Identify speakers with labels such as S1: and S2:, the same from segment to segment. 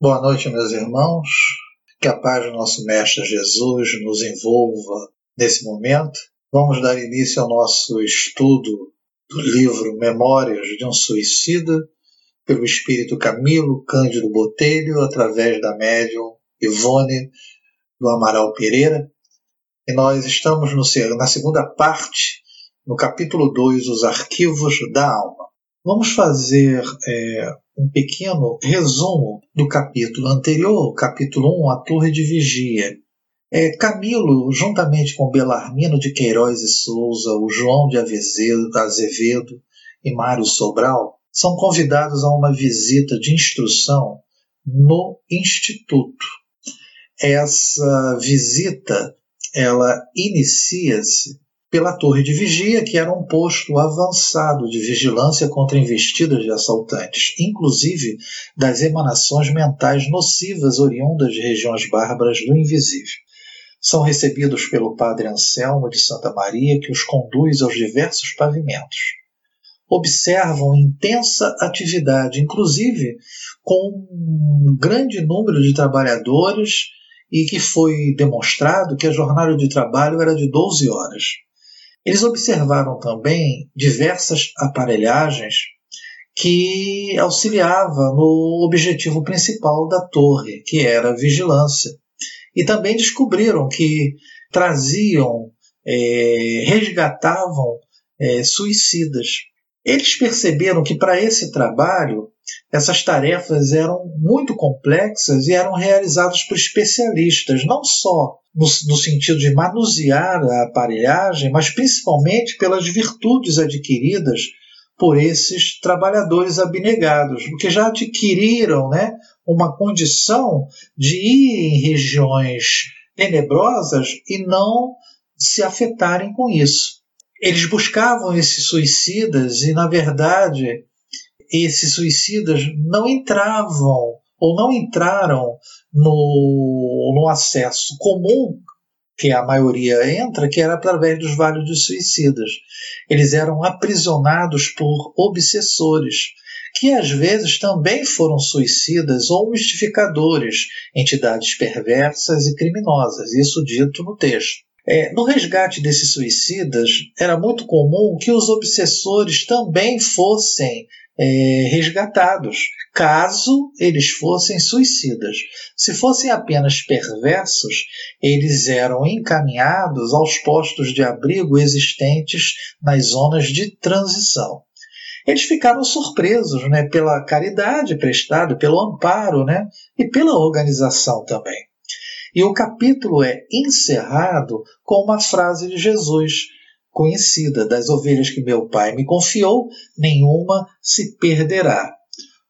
S1: Boa noite, meus irmãos. Que a paz do nosso Mestre Jesus nos envolva nesse momento. Vamos dar início ao nosso estudo do livro Memórias de um Suicida, pelo espírito Camilo Cândido Botelho, através da médium Ivone do Amaral Pereira. E nós estamos no, na segunda parte, no capítulo 2, Os Arquivos da Alma. Vamos fazer é, um pequeno resumo do capítulo anterior, capítulo 1, A Torre de Vigia. É, Camilo, juntamente com Belarmino de Queiroz e Souza, o João de Azevedo e Mário Sobral, são convidados a uma visita de instrução no Instituto. Essa visita ela inicia-se pela torre de vigia, que era um posto avançado de vigilância contra investidas de assaltantes, inclusive das emanações mentais nocivas oriundas de regiões bárbaras do invisível. São recebidos pelo padre Anselmo de Santa Maria, que os conduz aos diversos pavimentos. Observam intensa atividade, inclusive com um grande número de trabalhadores, e que foi demonstrado que a jornada de trabalho era de 12 horas. Eles observaram também diversas aparelhagens que auxiliava no objetivo principal da torre, que era a vigilância. E também descobriram que traziam, é, resgatavam é, suicidas. Eles perceberam que para esse trabalho essas tarefas eram muito complexas e eram realizadas por especialistas, não só no, no, sentido de manusear a aparelhagem, mas principalmente pelas virtudes adquiridas por esses trabalhadores abnegados, porque já adquiriram né, uma condição de ir em regiões tenebrosas e não se afetarem com isso. Eles buscavam esses suicidas e, na verdade, esses suicidas não entravam ou não entraram no, no acesso comum que a maioria entra, que era através dos vales dos suicidas. Eles eram aprisionados por obsessores, que às vezes também foram suicidas ou mistificadores, entidades perversas e criminosas, isso dito no texto. É, no resgate desses suicidas, era muito comum que os obsessores também fossem é, resgatados, caso eles fossem suicidas. Se fossem apenas perversos, eles eram encaminhados aos postos de abrigo existentes nas zonas de transição. Eles ficaram surpresos né, pela caridade prestada, pelo amparo né, e pela organização também. E o capítulo é encerrado com uma frase de Jesus conhecida: Das ovelhas que meu pai me confiou, nenhuma se perderá.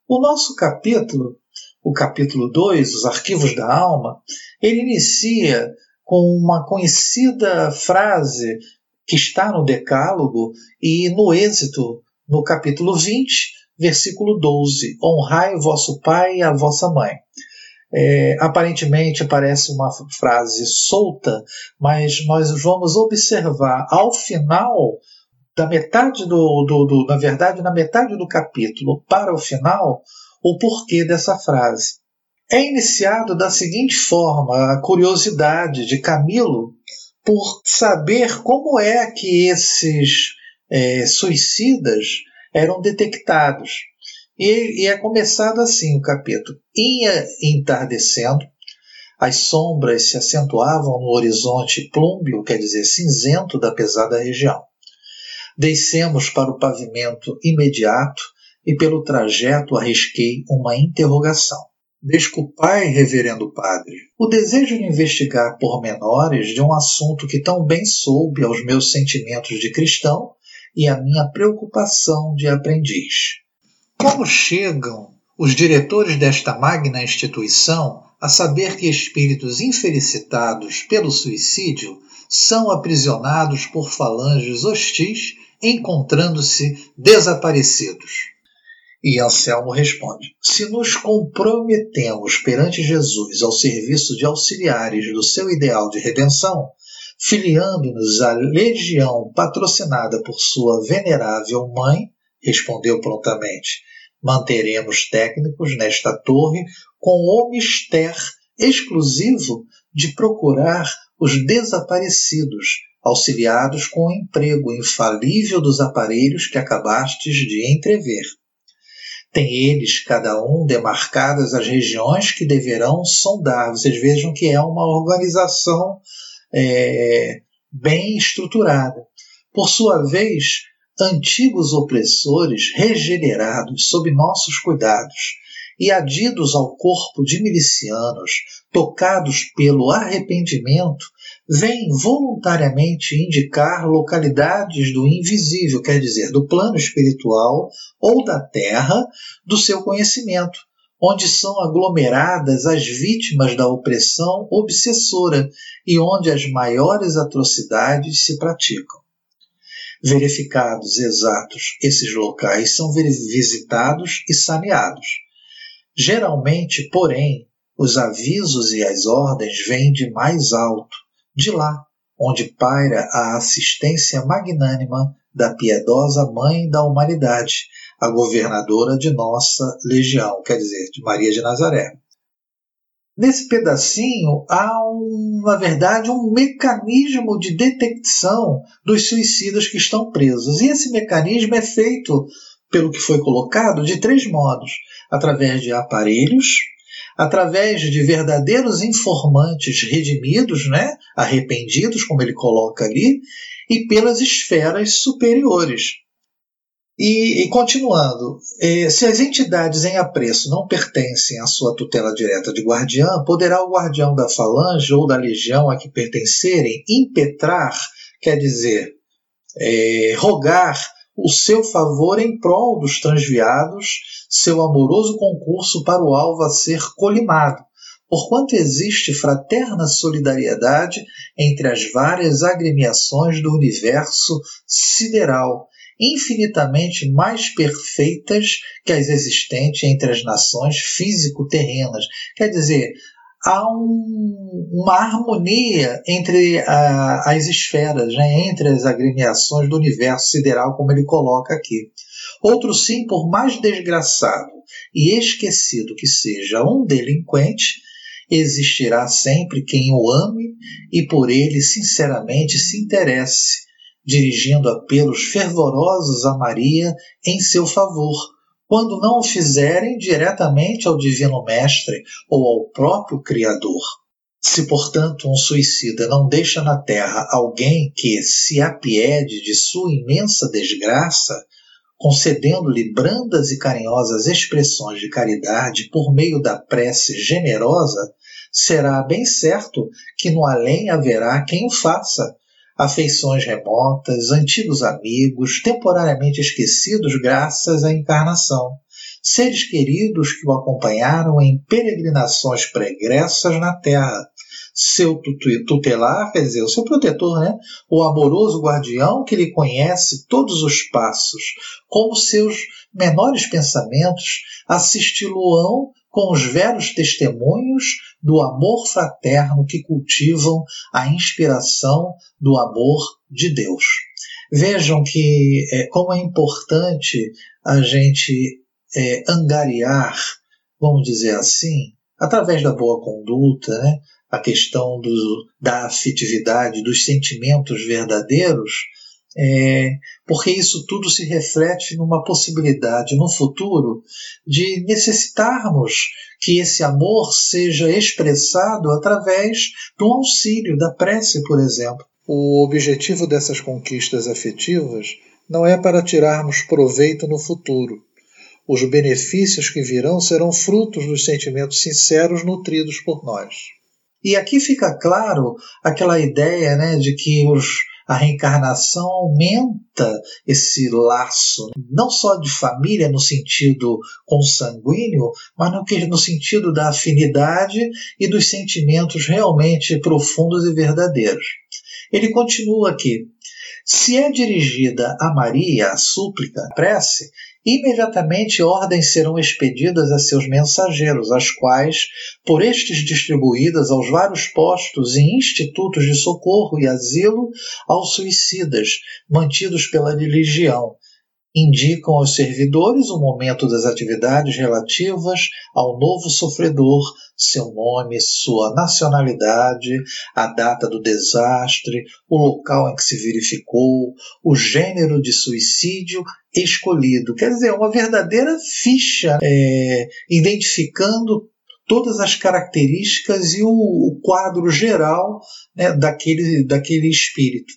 S1: O nosso capítulo, o capítulo 2, Os Arquivos da Alma, ele inicia com uma conhecida frase que está no Decálogo e no êxito, no capítulo 20, versículo 12: Honrai vosso pai e a vossa mãe. É, aparentemente parece uma frase solta, mas nós vamos observar ao final da metade do, do, do, na verdade, na metade do capítulo para o final, o porquê dessa frase. É iniciado da seguinte forma a curiosidade de Camilo por saber como é que esses é, suicidas eram detectados. E, e é começado assim o capítulo. Ia entardecendo, as sombras se acentuavam no horizonte plúmbio, quer dizer, cinzento da pesada região. Descemos para o pavimento imediato e pelo trajeto arrisquei uma interrogação. Desculpai, reverendo padre, o desejo de investigar pormenores de um assunto que tão bem soube aos meus sentimentos de cristão e a minha preocupação de aprendiz. Como chegam os diretores desta magna instituição a saber que espíritos infelicitados pelo suicídio são aprisionados por falanges hostis, encontrando-se desaparecidos? E Anselmo responde: Se nos comprometemos perante Jesus ao serviço de auxiliares do seu ideal de redenção, filiando-nos à legião patrocinada por sua venerável mãe, respondeu prontamente: Manteremos técnicos nesta torre com o mistério exclusivo de procurar os desaparecidos, auxiliados com o emprego infalível dos aparelhos que acabastes de entrever. Tem eles, cada um, demarcadas as regiões que deverão sondar. Vocês vejam que é uma organização é, bem estruturada. Por sua vez, antigos opressores, regenerados sob nossos cuidados e adidos ao corpo de milicianos, tocados pelo arrependimento, vêm voluntariamente indicar localidades do invisível, quer dizer, do plano espiritual ou da terra do seu conhecimento, onde são aglomeradas as vítimas da opressão obsessora e onde as maiores atrocidades se praticam. Verificados exatos esses locais são visitados e saneados. Geralmente, porém, os avisos e as ordens vêm de mais alto, de lá, onde paira a assistência magnânima da piedosa Mãe da Humanidade, a governadora de nossa legião, quer dizer, de Maria de Nazaré. Nesse pedacinho há, um, na verdade, um mecanismo de detecção dos suicidas que estão presos. E esse mecanismo é feito, pelo que foi colocado, de três modos: através de aparelhos, através de verdadeiros informantes redimidos, né, arrependidos, como ele coloca ali, e pelas esferas superiores, e, e continuando, eh, se as entidades em apreço não pertencem à sua tutela direta de guardiã, poderá o guardião da falange ou da legião a que pertencerem impetrar, quer dizer, eh, rogar o seu favor em prol dos transviados, seu amoroso concurso para o alvo a ser colimado, porquanto existe fraterna solidariedade entre as várias agremiações do universo sideral infinitamente mais perfeitas que as existentes entre as nações físico-terrenas. Quer dizer, há um, uma harmonia entre a, as esferas, né, entre as agremiações do universo sideral, como ele coloca aqui. Outro sim, por mais desgraçado e esquecido que seja um delinquente, existirá sempre quem o ame e por ele sinceramente se interesse dirigindo apelos fervorosos a Maria em seu favor, quando não o fizerem diretamente ao Divino Mestre ou ao próprio Criador. Se, portanto, um suicida não deixa na terra alguém que se apiede de sua imensa desgraça, concedendo-lhe brandas e carinhosas expressões de caridade por meio da prece generosa, será bem certo que no além haverá quem o faça, afeições remotas, antigos amigos, temporariamente esquecidos graças à encarnação, seres queridos que o acompanharam em peregrinações pregressas na terra, seu tutelar, quer dizer, o seu protetor, né? o amoroso guardião que lhe conhece todos os passos, como seus menores pensamentos, assisti-lo-ão com os velhos testemunhos do amor fraterno que cultivam a inspiração do amor de Deus. Vejam que é, como é importante a gente é, angariar, vamos dizer assim, através da boa conduta, né, a questão do, da afetividade, dos sentimentos verdadeiros, é, porque isso tudo se reflete numa possibilidade no futuro de necessitarmos que esse amor seja expressado através do auxílio, da prece, por exemplo. O objetivo dessas conquistas afetivas não é para tirarmos proveito no futuro. Os benefícios que virão serão frutos dos sentimentos sinceros nutridos por nós. E aqui fica claro aquela ideia né, de que os a reencarnação aumenta esse laço, não só de família no sentido consanguíneo, mas no, que, no sentido da afinidade e dos sentimentos realmente profundos e verdadeiros. Ele continua aqui. Se é dirigida a Maria a súplica, a prece, imediatamente ordens serão expedidas a seus mensageiros, as quais, por estes distribuídas aos vários postos e institutos de socorro e asilo aos suicidas, mantidos pela religião, indicam aos servidores o momento das atividades relativas ao novo sofredor, seu nome, sua nacionalidade, a data do desastre, o local em que se verificou, o gênero de suicídio escolhido. Quer dizer, uma verdadeira ficha é, identificando todas as características e o, o quadro geral né, daquele, daquele espírito.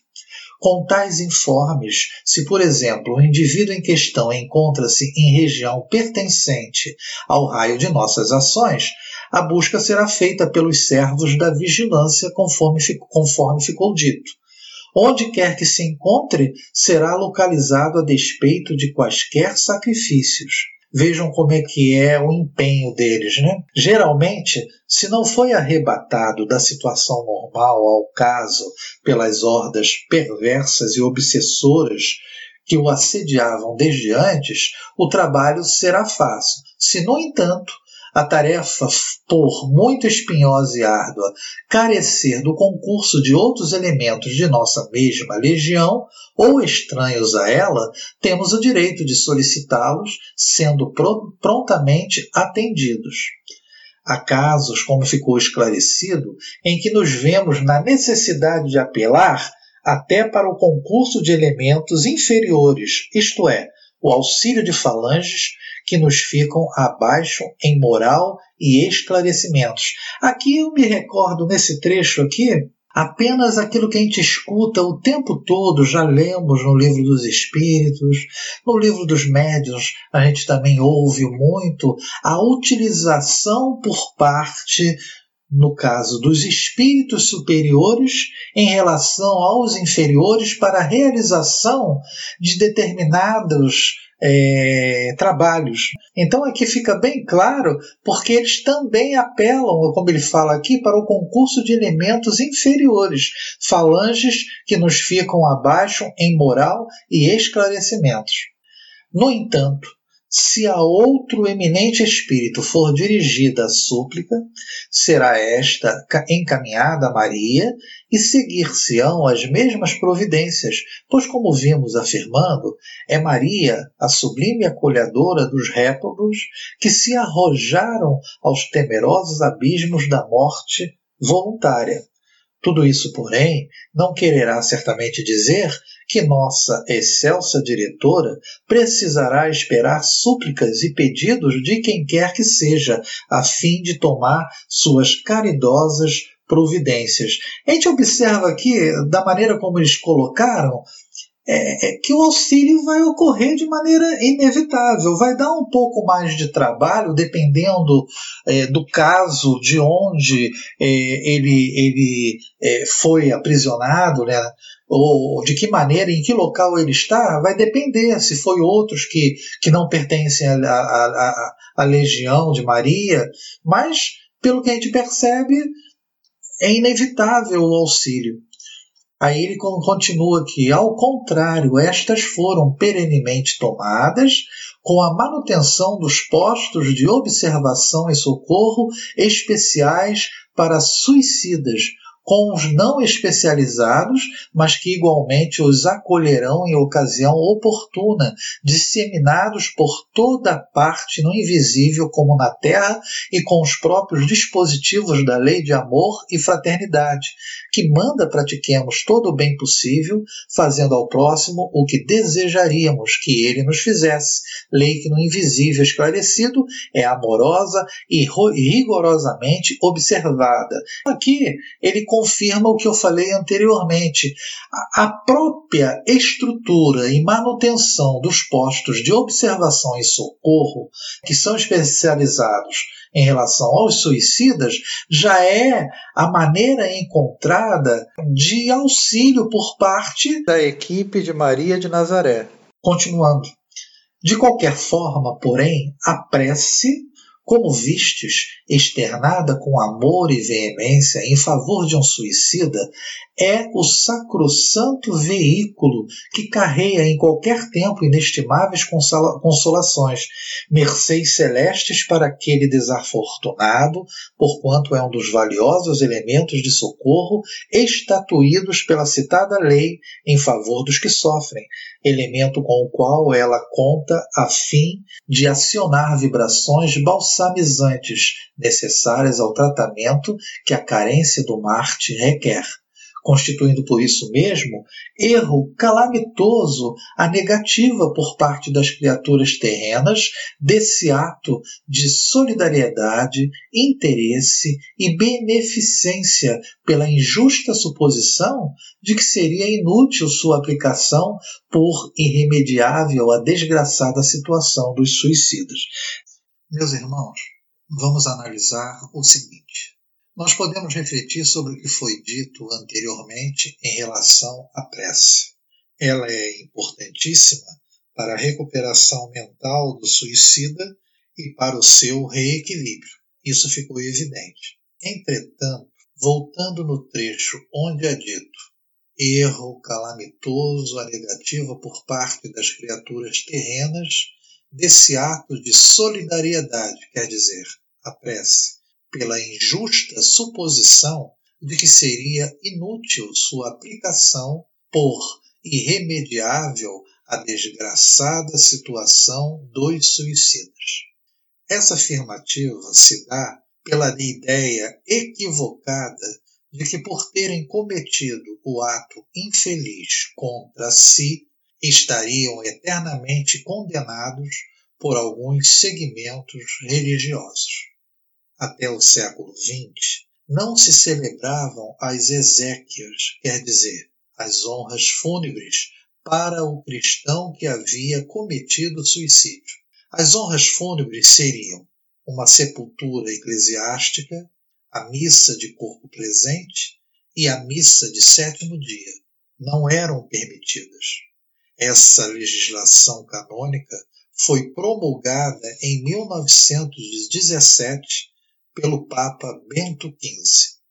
S1: Com tais informes, se, por exemplo, o indivíduo em questão encontra-se em região pertencente ao raio de nossas ações, a busca será feita pelos servos da vigilância, conforme, conforme ficou dito. Onde quer que se encontre, será localizado a despeito de quaisquer sacrifícios. Vejam como é que é o empenho deles, né? Geralmente, se não foi arrebatado da situação normal ao caso pelas hordas perversas e obsessoras que o assediavam desde antes, o trabalho será fácil. Se, no entanto, a tarefa, por muito espinhosa e árdua, carecer do concurso de outros elementos de nossa mesma legião ou estranhos a ela, temos o direito de solicitá-los, sendo prontamente atendidos. Há casos, como ficou esclarecido, em que nos vemos na necessidade de apelar até para o concurso de elementos inferiores, isto é, o auxílio de falanges que nos ficam abaixo em moral e esclarecimentos. Aqui eu me recordo nesse trecho aqui apenas aquilo que a gente escuta o tempo todo, já lemos no livro dos Espíritos, no livro dos Médiuns, a gente também ouve muito a utilização por parte no caso dos espíritos superiores em relação aos inferiores para a realização de determinados é, trabalhos. Então aqui fica bem claro, porque eles também apelam, como ele fala aqui, para o concurso de elementos inferiores, falanges que nos ficam abaixo em moral e esclarecimentos. No entanto, se a outro eminente espírito for dirigida a súplica, será esta encaminhada a Maria e seguir-se-ão as mesmas providências, pois, como vimos afirmando, é Maria a sublime acolhedora dos réprobos que se arrojaram aos temerosos abismos da morte voluntária. Tudo isso, porém, não quererá certamente dizer que nossa excelsa diretora precisará esperar súplicas e pedidos de quem quer que seja, a fim de tomar suas caridosas providências. A gente observa aqui, da maneira como eles colocaram, é, é, que o auxílio vai ocorrer de maneira inevitável. Vai dar um pouco mais de trabalho, dependendo é, do caso, de onde é, ele, ele é, foi aprisionado, né? ou de que maneira, em que local ele está, vai depender se foi outros que, que não pertencem à legião de Maria, mas, pelo que a gente percebe, é inevitável o auxílio. Aí ele continua aqui: ao contrário, estas foram perenemente tomadas com a manutenção dos postos de observação e socorro especiais para suicidas, com os não especializados, mas que igualmente os acolherão em ocasião oportuna, disseminados por toda parte no invisível como na terra e com os próprios dispositivos da lei de amor e fraternidade, que manda pratiquemos todo o bem possível, fazendo ao próximo o que desejaríamos que ele nos fizesse, lei que no invisível esclarecido é amorosa e rigorosamente observada. Aqui ele confirma o que eu falei anteriormente. A própria estrutura e manutenção dos postos de observação e socorro, que são especializados em relação aos suicidas, já é a maneira encontrada de auxílio por parte da equipe de Maria de Nazaré. Continuando. De qualquer forma, porém, a prece como vistes, externada com amor e veemência em favor de um suicida, é o sacrossanto veículo que carrega em qualquer tempo inestimáveis consolações, mercês celestes para aquele desafortunado, porquanto é um dos valiosos elementos de socorro estatuídos pela citada lei em favor dos que sofrem, elemento com o qual ela conta a fim de acionar vibrações balsamizantes necessárias ao tratamento que a carência do Marte requer constituindo por isso mesmo erro calamitoso a negativa por parte das criaturas terrenas desse ato de solidariedade, interesse e beneficência pela injusta suposição de que seria inútil sua aplicação por irremediável à desgraçada situação dos suicidas. Meus irmãos, vamos analisar o seguinte. Nós podemos refletir sobre o que foi dito anteriormente em relação à prece. Ela é importantíssima para a recuperação mental do suicida e para o seu reequilíbrio. Isso ficou evidente. Entretanto, voltando no trecho onde é dito erro calamitoso a negativa por parte das criaturas terrenas desse ato de solidariedade, quer dizer, a prece, pela injusta suposição de que seria inútil sua aplicação por irremediável à desgraçada situação dos suicidas. Essa afirmativa se dá pela ideia equivocada de que, por terem cometido o ato infeliz contra si, estariam eternamente condenados por alguns segmentos religiosos até o século XX, não se celebravam as exéquias, quer dizer, as honras fúnebres para o cristão que havia cometido suicídio. As honras fúnebres seriam uma sepultura eclesiástica, a missa de corpo presente e a missa de sétimo dia. Não eram permitidas. Essa legislação canônica foi promulgada em 1917 pelo Papa Bento XV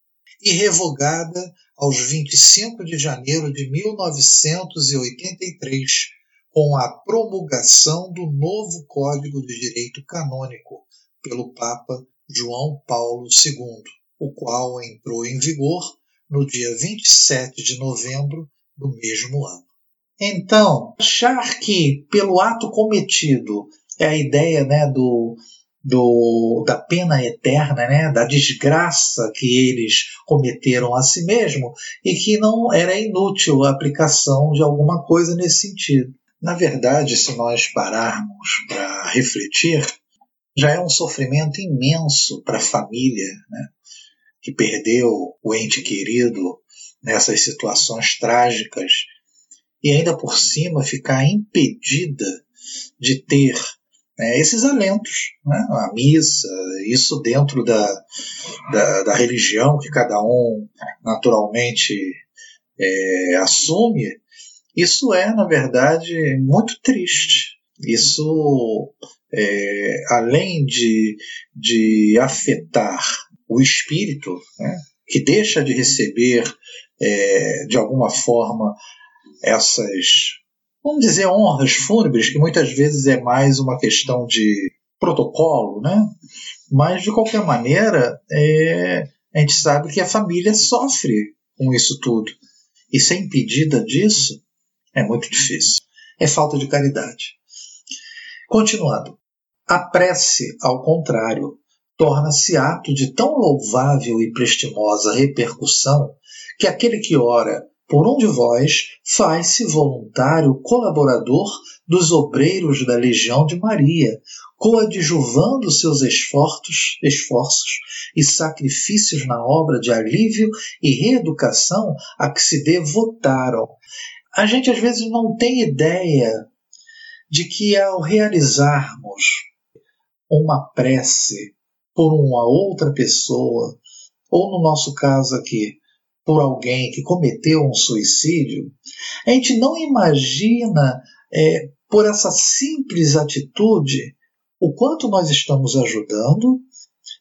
S1: e revogada aos 25 de janeiro de 1983 com a promulgação do novo Código de Direito Canônico pelo Papa João Paulo II, o qual entrou em vigor no dia 27 de novembro do mesmo ano. Então, achar que pelo ato cometido é a ideia né, do, do, da pena eterna, né, da desgraça que eles cometeram a si mesmo e que não era inútil a aplicação de alguma coisa nesse sentido. Na verdade, se nós pararmos para refletir, já é um sofrimento imenso para a família né, que perdeu o ente querido nessas situações trágicas e ainda por cima ficar impedida de ter né, esses alentos, né, a missa, isso dentro da, da, da, religião que cada um naturalmente é, assume, isso é, na verdade, muito triste. Isso, é, além de, de afetar o espírito, né, que deixa de receber, é, de alguma forma, essas vamos dizer, honras fúnebres, que muitas vezes é mais uma questão de protocolo, né? Mas, de qualquer maneira, é, a gente sabe que a família sofre com isso tudo. E ser impedida disso é muito difícil. É falta de caridade. Continuando. A prece, ao contrário, torna-se ato de tão louvável e prestimosa repercussão que aquele que ora por um de vós faz-se voluntário colaborador dos obreiros da Legião de Maria, coadjuvando seus esforços, esforços e sacrifícios na obra de alívio e reeducação a que se devotaram. A gente às vezes não tem ideia de que ao realizarmos uma prece por uma outra pessoa, ou no nosso caso aqui, por alguém que cometeu um suicídio, a gente não imagina, é, por essa simples atitude, o quanto nós estamos ajudando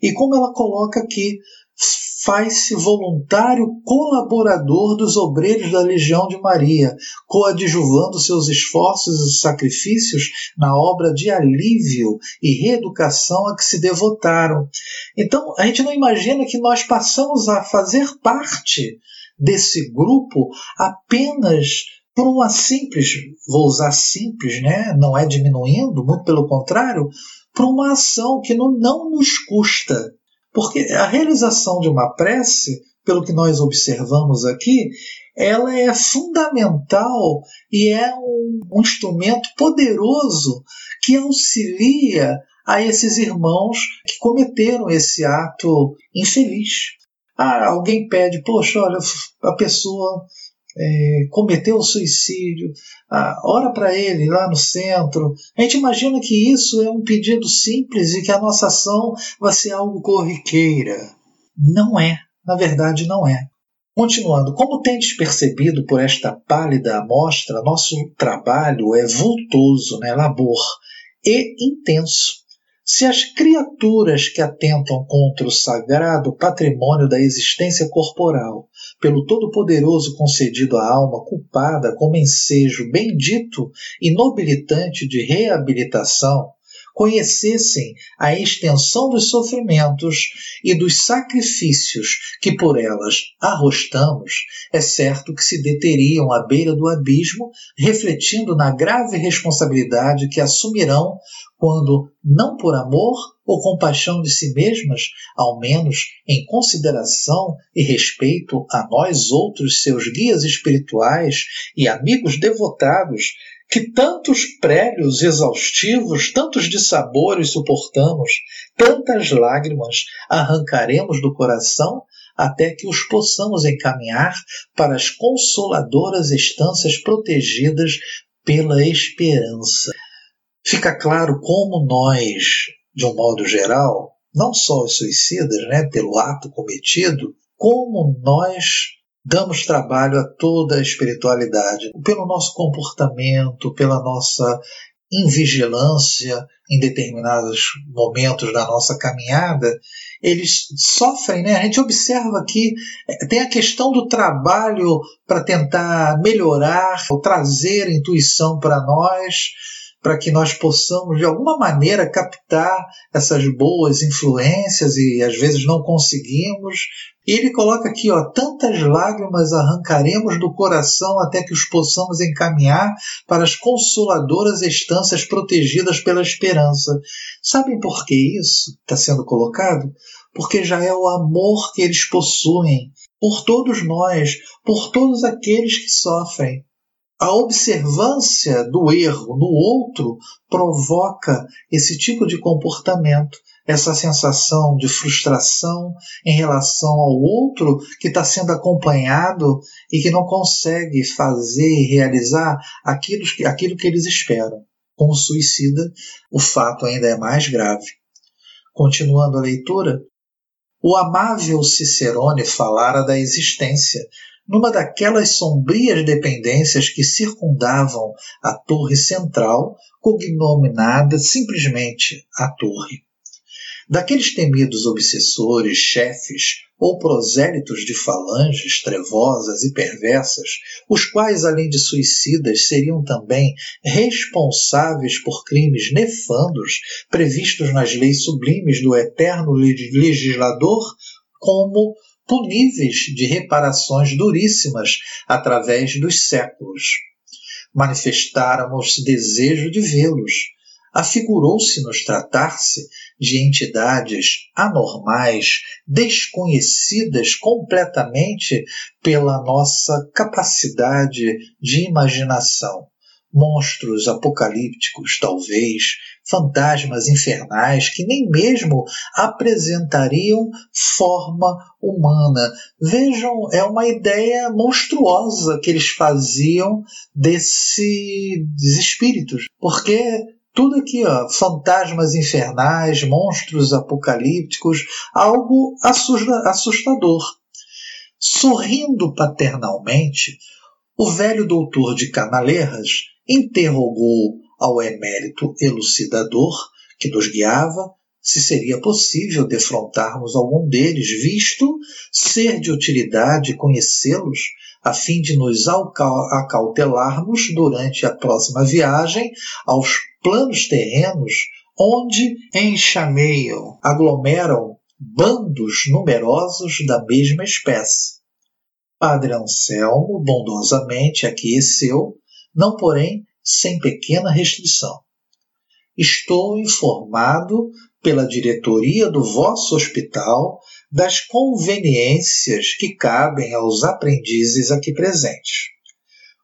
S1: e como ela coloca aqui, faz-se voluntário colaborador dos obreiros da Legião de Maria, coadjuvando seus esforços e sacrifícios na obra de alívio e reeducação a que se devotaram. Então, a gente não imagina que nós passamos a fazer parte desse grupo apenas por uma simples, vou usar simples, né? não é diminuindo, muito pelo contrário, por uma ação que não, não nos custa. Porque a realização de uma prece, pelo que nós observamos aqui, ela é fundamental e é um, um instrumento poderoso que auxilia a esses irmãos que cometeram esse ato infeliz. Ah, alguém pede, poxa, olha, a pessoa é, cometeu suicídio, ah, ora para ele lá no centro. A gente imagina que isso é um pedido simples e que a nossa ação vai ser algo corriqueira. Não é, na verdade não é. Continuando, como tendes percebido por esta pálida amostra, nosso trabalho é vultoso, né, labor, e intenso. Se as criaturas que atentam contra o sagrado patrimônio da existência corporal, pelo Todo-Poderoso concedido à alma culpada como ensejo bendito e nobilitante de reabilitação, conhecessem a extensão dos sofrimentos e dos sacrifícios que por elas arrostamos, é certo que se deteriam à beira do abismo, refletindo na grave responsabilidade que assumirão quando, não por amor ou compaixão de si mesmas, ao menos em consideração e respeito a nós outros, seus guias espirituais e amigos devotados, que tantos prélios exaustivos, tantos dissabores suportamos, tantas lágrimas arrancaremos do coração, até que os possamos encaminhar para as consoladoras estâncias protegidas pela esperança. Fica claro como nós, de um modo geral, não só os suicidas, né, pelo ato cometido, como nós damos trabalho a toda a espiritualidade, pelo nosso comportamento, pela nossa invigilância em determinados momentos da nossa caminhada, eles sofrem, né? A gente observa que é, tem a questão do trabalho para tentar melhorar, ou trazer intuição para nós, para que nós possamos de alguma maneira captar essas boas influências e às vezes não conseguimos. E ele coloca aqui, ó, tantas lágrimas arrancaremos do coração até que os possamos encaminhar para as consoladoras estâncias protegidas pela esperança. Sabem por que isso está sendo colocado? Porque já é o amor que eles possuem por todos nós, por todos aqueles que sofrem a observância do erro no outro provoca esse tipo de comportamento, essa sensação de frustração em relação ao outro que está sendo acompanhado e que não consegue fazer e realizar aquilo aquilo que eles esperam. Com o suicida, o fato ainda é mais grave. Continuando a leitura, o amável Cicerone falara da existência numa daquelas sombrias dependências que circundavam a torre central, cognominada simplesmente a torre. Daqueles temidos obsessores, chefes ou prosélitos de falanges trevosas e perversas, os quais, além de suicidas, seriam também responsáveis por crimes nefandos previstos nas leis sublimes do eterno legislador, como puníveis de reparações duríssimas através dos séculos. Manifestáramos desejo de vê-los. Afigurou-se-nos tratar-se de entidades anormais, desconhecidas completamente pela nossa capacidade de imaginação monstros apocalípticos, talvez, fantasmas infernais que nem mesmo apresentariam forma humana. Vejam, é uma ideia monstruosa que eles faziam desses espíritos, porque tudo aqui, ó, fantasmas infernais, monstros apocalípticos, algo assustador. Sorrindo paternalmente, o velho doutor de Canalerras interrogou ao emérito elucidador que nos guiava se seria possível defrontarmos algum deles, visto ser de utilidade conhecê-los, a fim de nos acautelarmos durante a próxima viagem aos planos terrenos, onde enxameiam, aglomeram bandos numerosos da mesma espécie. Padre Anselmo bondosamente aqueceu, não porém sem pequena restrição. Estou informado pela diretoria do vosso hospital das conveniências que cabem aos aprendizes aqui presentes.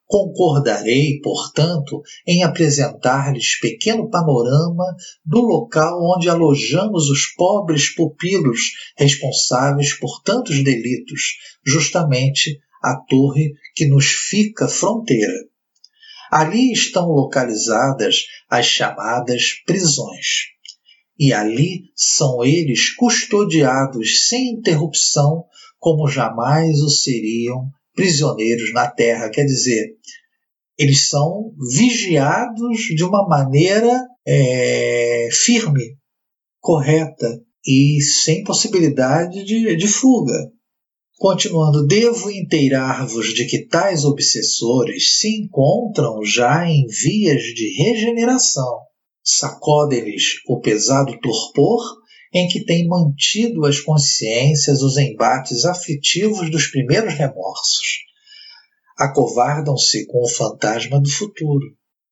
S1: Concordarei, portanto, em apresentar-lhes pequeno panorama do local onde alojamos os pobres pupilos responsáveis por tantos delitos, justamente a torre que nos fica fronteira. Ali estão localizadas as chamadas prisões e ali são eles custodiados sem interrupção, como jamais o seriam prisioneiros na terra. Quer dizer, eles são vigiados de uma maneira é, firme, correta e sem possibilidade de, de fuga. Continuando, devo inteirar-vos de que tais obsessores se encontram já em vias de regeneração sacode-lhes o pesado torpor em que têm mantido as consciências os embates aflitivos dos primeiros remorsos. Acovardam-se com o fantasma do futuro.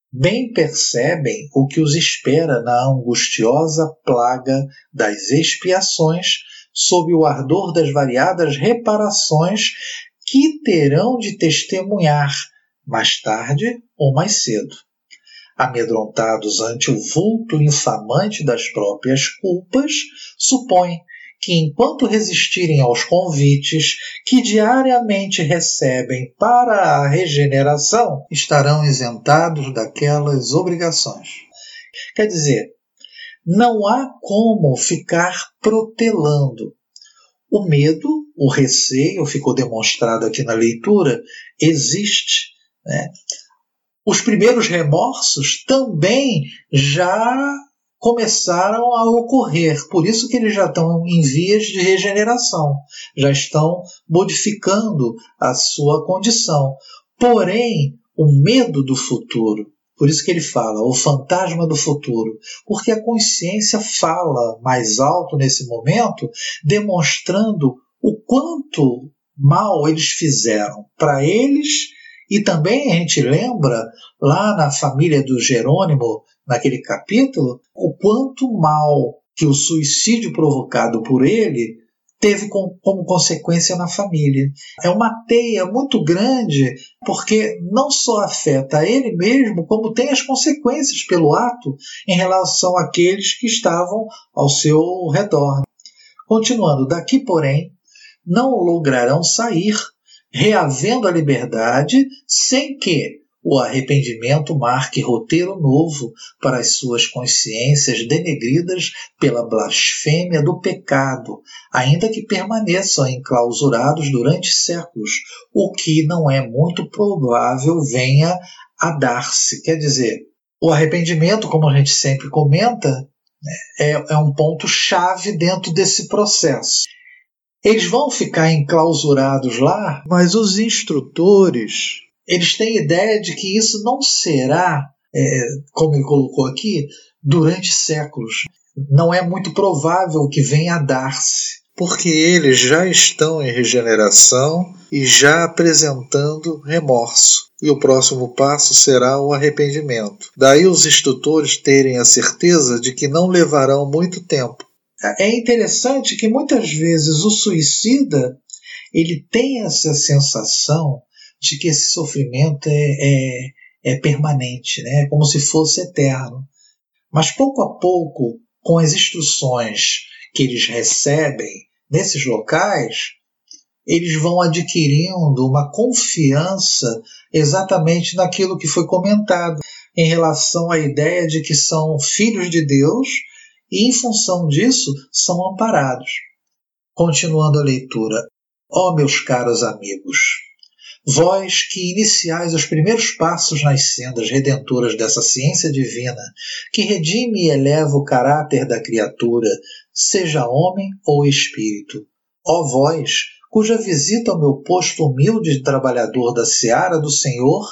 S1: Bem percebem o que os espera na angustiosa plaga das expiações, sob o ardor das variadas reparações que terão de testemunhar mais tarde ou mais cedo amedrontados ante o vulto infamante das próprias culpas, supõem que, enquanto resistirem aos convites que diariamente recebem para a regeneração, estarão isentados daquelas obrigações. Quer dizer, não há como ficar protelando. O medo, o receio, ficou demonstrado aqui na leitura, existe. Né? Os primeiros remorsos também já começaram a ocorrer. Por isso que eles já estão em vias de regeneração, já estão modificando a sua condição. Porém, o medo do futuro, por isso que ele fala, o fantasma do futuro, porque a consciência fala mais alto nesse momento, demonstrando o quanto mal eles fizeram para eles e também a gente lembra lá na família do Jerônimo, naquele capítulo, o quanto mal que o suicídio provocado por ele teve como consequência na família. É uma teia muito grande, porque não só afeta ele mesmo, como tem as consequências pelo ato em relação àqueles que estavam ao seu redor. Continuando, daqui, porém, não lograrão sair reavendo a liberdade sem que o arrependimento marque roteiro novo para as suas consciências denegridas pela blasfêmia do pecado, ainda que permaneçam enclausurados durante séculos, o que não é muito provável venha a dar-se. Quer dizer, o arrependimento, como a gente sempre comenta, né, é, é um ponto-chave dentro desse processo. Eles vão ficar enclausurados lá, mas os instrutores eles têm ideia de que isso não será, é, como ele colocou aqui, durante séculos. Não é muito provável que venha a dar-se, porque eles já estão em regeneração e já apresentando remorso. E o próximo passo será o arrependimento. Daí os instrutores terem a certeza de que não levarão muito tempo é interessante que muitas vezes o suicida ele tem essa sensação de que esse sofrimento é, é, é permanente, né? como se fosse eterno. Mas pouco a pouco, com as instruções que eles recebem nesses locais, eles vão adquirindo uma confiança exatamente naquilo que foi comentado em relação à ideia de que são filhos de Deus e, em função disso, são amparados. Continuando a leitura. Ó oh, meus caros amigos, Vós que iniciais os primeiros passos nas sendas redentoras dessa ciência divina, que redime e eleva o caráter da criatura, seja homem ou espírito. Ó vós, cuja visita ao meu posto humilde de trabalhador da seara do Senhor,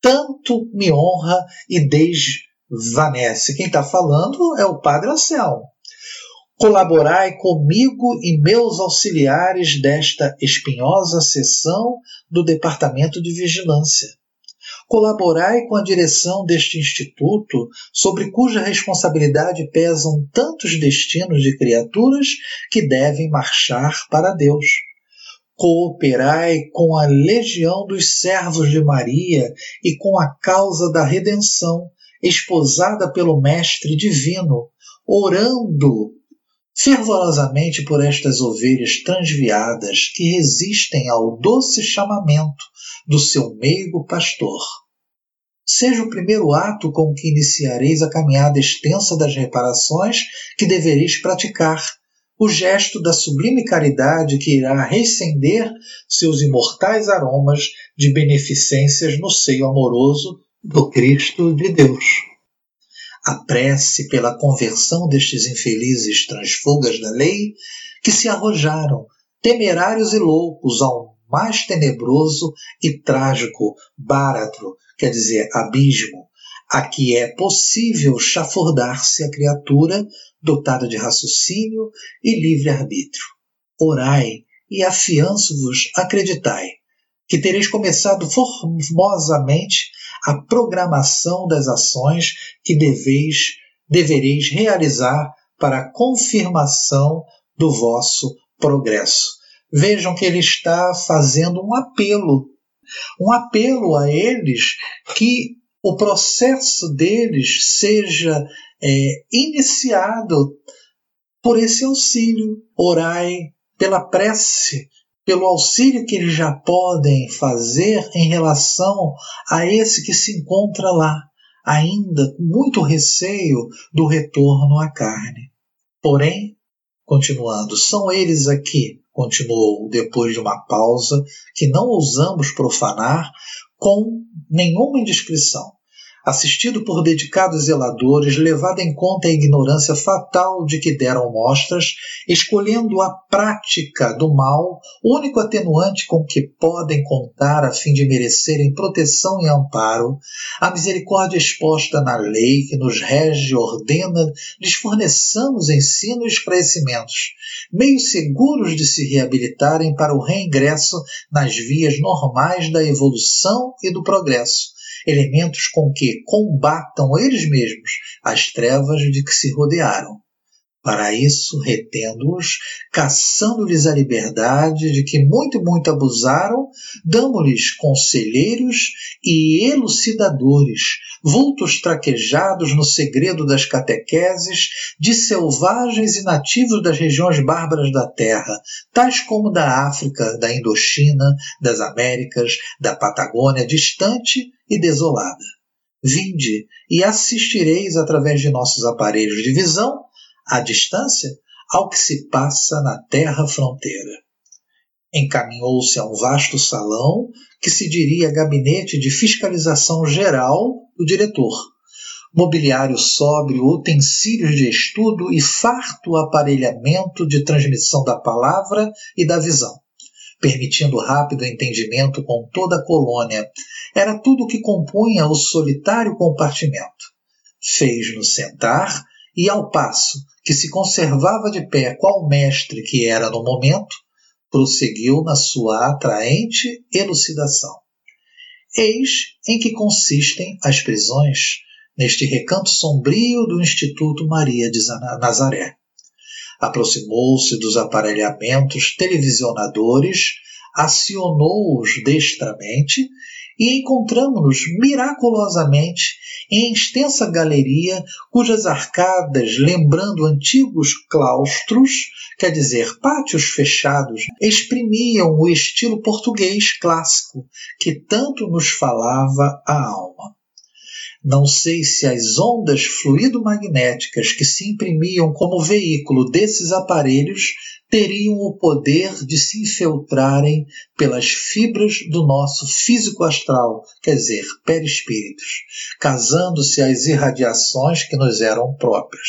S1: tanto me honra e desvanece. Quem está falando é o Padre Anselmo. Colaborai comigo e meus auxiliares desta espinhosa sessão do Departamento de Vigilância. Colaborai com a direção deste instituto, sobre cuja responsabilidade pesam tantos destinos de criaturas que devem marchar para Deus. Cooperai com a legião dos servos de Maria e com a causa da redenção, esposada pelo Mestre Divino, orando fervorosamente por estas ovelhas transviadas que resistem ao doce chamamento do seu meigo pastor. Seja o primeiro ato com que iniciareis a caminhada extensa das reparações que devereis praticar, o gesto da sublime caridade que irá recender seus imortais aromas de beneficências no seio amoroso do Cristo de Deus a prece pela conversão destes infelizes transfugas da lei que se arrojaram, temerários e loucos, ao mais tenebroso e trágico báratro, quer dizer, abismo, a que é possível chafurdar-se a criatura dotada de raciocínio e livre-arbítrio. Orai e afianço-vos, acreditai, que tereis começado formosamente a programação das ações que deveis, devereis realizar para a confirmação do vosso progresso. Vejam que ele está fazendo um apelo, um apelo a eles que o processo deles seja é, iniciado por esse auxílio. Orai pela prece pelo auxílio que eles já podem fazer em relação a esse que se encontra lá, ainda com muito receio do retorno à carne. Porém, continuando, são eles aqui, continuou depois de uma pausa que não ousamos profanar com nenhuma indiscrição assistido por dedicados zeladores, levado em conta a ignorância fatal de que deram mostras, escolhendo a prática do mal, único atenuante com que podem contar a fim de merecerem proteção e amparo, a misericórdia exposta na lei que nos rege e ordena, lhes forneçamos ensino e esclarecimentos, meios seguros de se reabilitarem para o reingresso nas vias normais da evolução e do progresso elementos com que combatam eles mesmos as trevas de que se rodearam. Para isso, retendo-os, caçando-lhes a liberdade de que muito muito abusaram, damos-lhes conselheiros e elucidadores, vultos traquejados no segredo das catequeses de selvagens e nativos das regiões bárbaras da terra, tais como da África, da Indochina, das Américas, da Patagônia distante e desolada. Vinde e assistireis através de nossos aparelhos de visão à distância ao que se passa na terra fronteira. Encaminhou-se a um vasto salão que se diria gabinete de fiscalização geral do diretor. Mobiliário sóbrio, utensílios de estudo e farto aparelhamento de transmissão da palavra e da visão, permitindo rápido entendimento com toda a colônia. Era tudo o que compunha o solitário compartimento. Fez-nos sentar e, ao passo que se conservava de pé qual mestre que era no momento, prosseguiu na sua atraente elucidação. Eis em que consistem as prisões neste recanto sombrio do Instituto Maria de Nazaré. Aproximou-se dos aparelhamentos televisionadores, acionou-os destramente e encontramos-nos miraculosamente em extensa galeria cujas arcadas, lembrando antigos claustros, quer dizer, pátios fechados, exprimiam o estilo português clássico que tanto nos falava a alma. Não sei se as ondas fluido-magnéticas que se imprimiam como veículo desses aparelhos teriam o poder de se infiltrarem pelas fibras do nosso físico astral, quer dizer, perispíritos, casando-se às irradiações que nos eram próprias.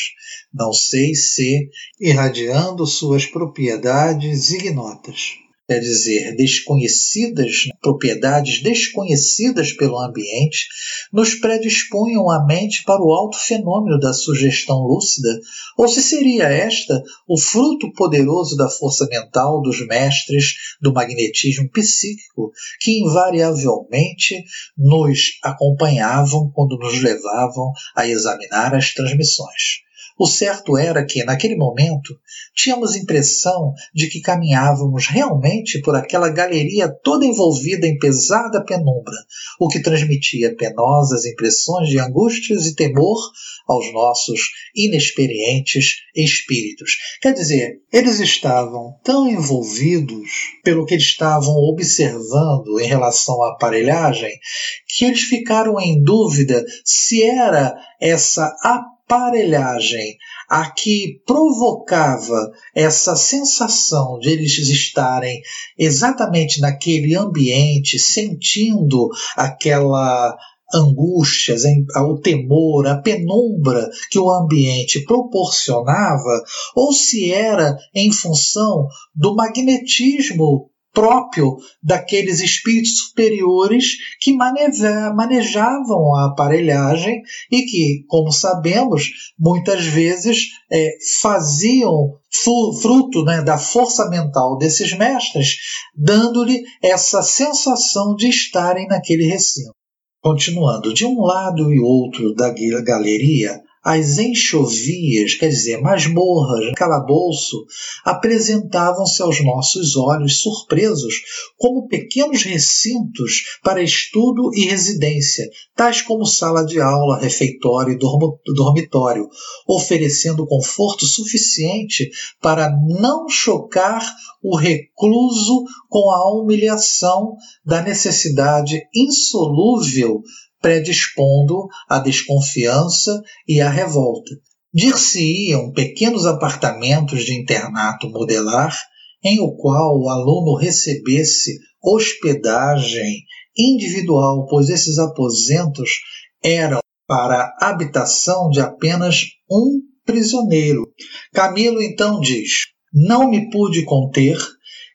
S1: Não sei se irradiando suas propriedades ignotas quer dizer, desconhecidas, propriedades desconhecidas pelo ambiente, nos predispunham a mente para o alto fenômeno da sugestão lúcida, ou se seria esta o fruto poderoso da força mental dos mestres do magnetismo psíquico, que invariavelmente nos acompanhavam quando nos levavam a examinar as transmissões. O certo era que, naquele momento, tínhamos impressão de que caminhávamos realmente por aquela galeria toda envolvida em pesada penumbra, o que transmitia penosas impressões de angústias e temor aos nossos inexperientes espíritos. Quer dizer, eles estavam tão envolvidos pelo que eles estavam observando em relação à aparelhagem que eles ficaram em dúvida se era essa aparelhagem aparelhagem a que provocava essa sensação de eles estarem exatamente naquele ambiente, sentindo aquela angústia, o temor, a penumbra que o ambiente proporcionava, ou se era em função do magnetismo próprio daqueles espíritos superiores que manejavam a aparelhagem e que, como sabemos, muitas vezes é, faziam fruto né, da força mental desses mestres, dando-lhe essa sensação de estarem naquele recinto. Continuando, de um lado e outro da galeria, as enxovias, quer dizer, masmorras, calabouço, apresentavam-se aos nossos olhos surpresos como pequenos recintos para estudo e residência, tais como sala de aula, refeitório e dormitório, oferecendo conforto suficiente para não chocar o recluso com a humilhação da necessidade insolúvel predispondo à desconfiança e à revolta. Dir-se-iam pequenos apartamentos de internato modelar em o qual o aluno recebesse hospedagem individual, pois esses aposentos eram para a habitação de apenas um prisioneiro. Camilo então diz: Não me pude conter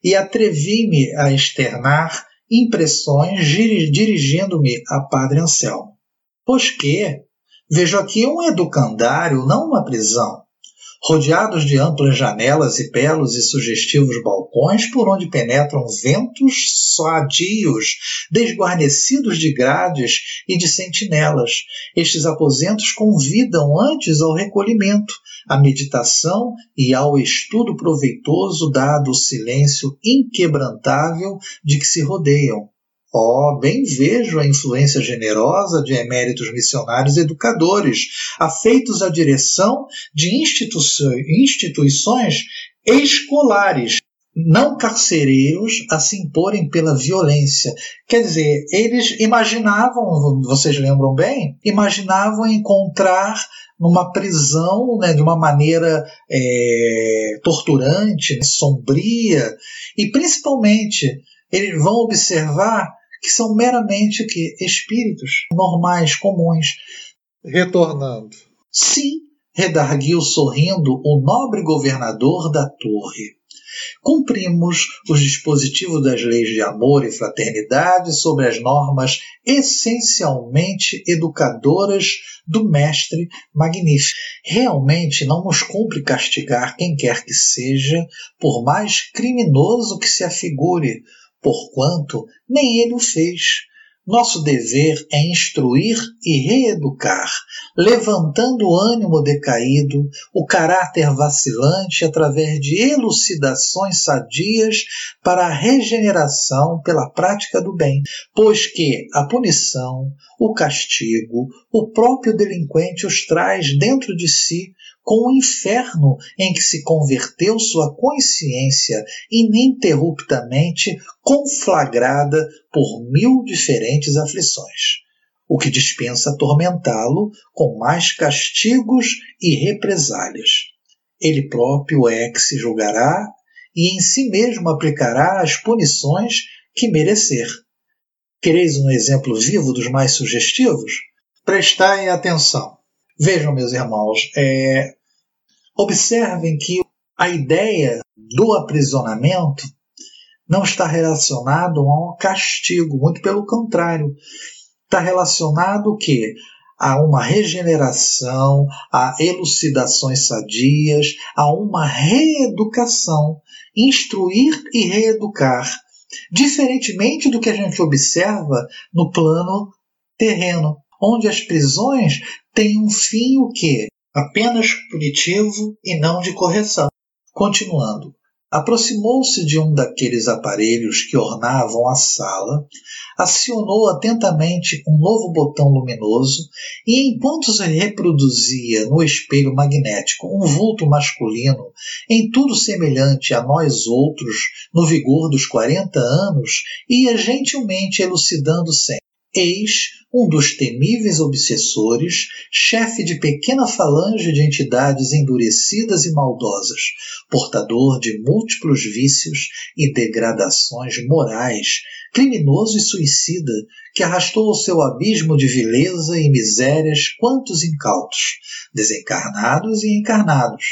S1: e atrevi-me a externar impressões dirigindo-me a Padre Anselmo. Pois que vejo aqui um educandário, não uma prisão, rodeados de amplas janelas e belos e sugestivos balcões por onde penetram ventos sadios, desguarnecidos de grades e de sentinelas. Estes aposentos convidam antes ao recolhimento, à meditação e ao estudo proveitoso dado o silêncio inquebrantável de que se rodeiam. Oh, bem vejo a influência generosa de eméritos missionários educadores, afeitos à direção de instituições escolares, não carcereiros a se imporem pela violência. Quer dizer, eles imaginavam, vocês lembram bem, imaginavam encontrar numa prisão né, de uma maneira é, torturante, né, sombria, e principalmente eles vão observar que são meramente que espíritos normais, comuns. Retornando. Sim, redarguiu sorrindo o nobre governador da torre. Cumprimos os dispositivos das leis de amor e fraternidade sobre as normas essencialmente educadoras do Mestre Magnífico. Realmente não nos cumpre castigar quem quer que seja, por mais criminoso que se afigure, porquanto nem ele o fez. Nosso dever é instruir e reeducar, levantando o ânimo decaído, o caráter vacilante através de elucidações sadias para a regeneração pela prática do bem, pois que a punição, o castigo, o próprio delinquente os traz dentro de si com o inferno em que se converteu sua consciência ininterruptamente conflagrada por mil diferentes aflições. o que dispensa atormentá-lo com mais castigos e represálias. Ele próprio é que se julgará e em si mesmo aplicará as punições que merecer. Quereis um exemplo vivo dos mais sugestivos? Prestai atenção. Vejam, meus irmãos, é... observem que a ideia do aprisionamento não está relacionado a um castigo, muito pelo contrário. Está relacionado o quê? a uma regeneração, a elucidações sadias, a uma reeducação, instruir e reeducar, diferentemente do que a gente observa no plano terreno, onde as prisões têm um fim o quê? Apenas punitivo e não de correção. Continuando, aproximou-se de um daqueles aparelhos que ornavam a sala, acionou atentamente um novo botão luminoso e, enquanto se reproduzia no espelho magnético um vulto masculino, em tudo semelhante a nós outros, no vigor dos 40 anos, ia gentilmente elucidando sempre. Eis um dos temíveis obsessores, chefe de pequena falange de entidades endurecidas e maldosas, portador de múltiplos vícios e degradações morais, criminoso e suicida, que arrastou ao seu abismo de vileza e misérias quantos incautos, desencarnados e encarnados,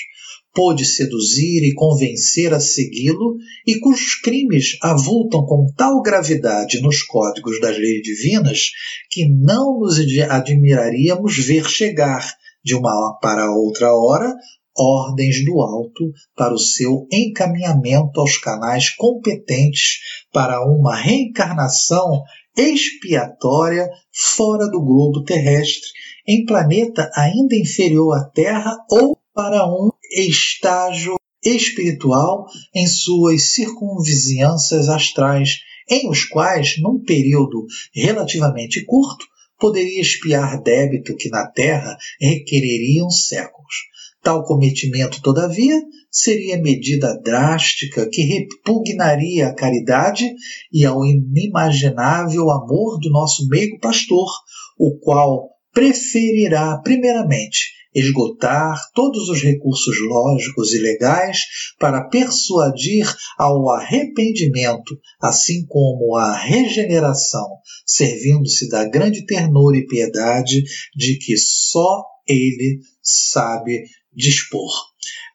S1: pôde seduzir e convencer a segui-lo e cujos crimes avultam com tal gravidade nos códigos das leis divinas que não nos admiraríamos ver chegar, de uma para outra hora, ordens do alto para o seu encaminhamento aos canais competentes para uma reencarnação expiatória fora do globo terrestre, em planeta ainda inferior à Terra ou para um estágio espiritual em suas circunvizinhanças astrais, em os quais, num período relativamente curto, poderia espiar débito que na Terra requereriam séculos. Tal cometimento, todavia, seria medida drástica que repugnaria à caridade e ao inimaginável amor do nosso meigo pastor, o qual preferirá, primeiramente, esgotar todos os recursos lógicos e legais para persuadir ao arrependimento, assim como à regeneração, servindo-se da grande ternura e piedade de que só ele sabe dispor.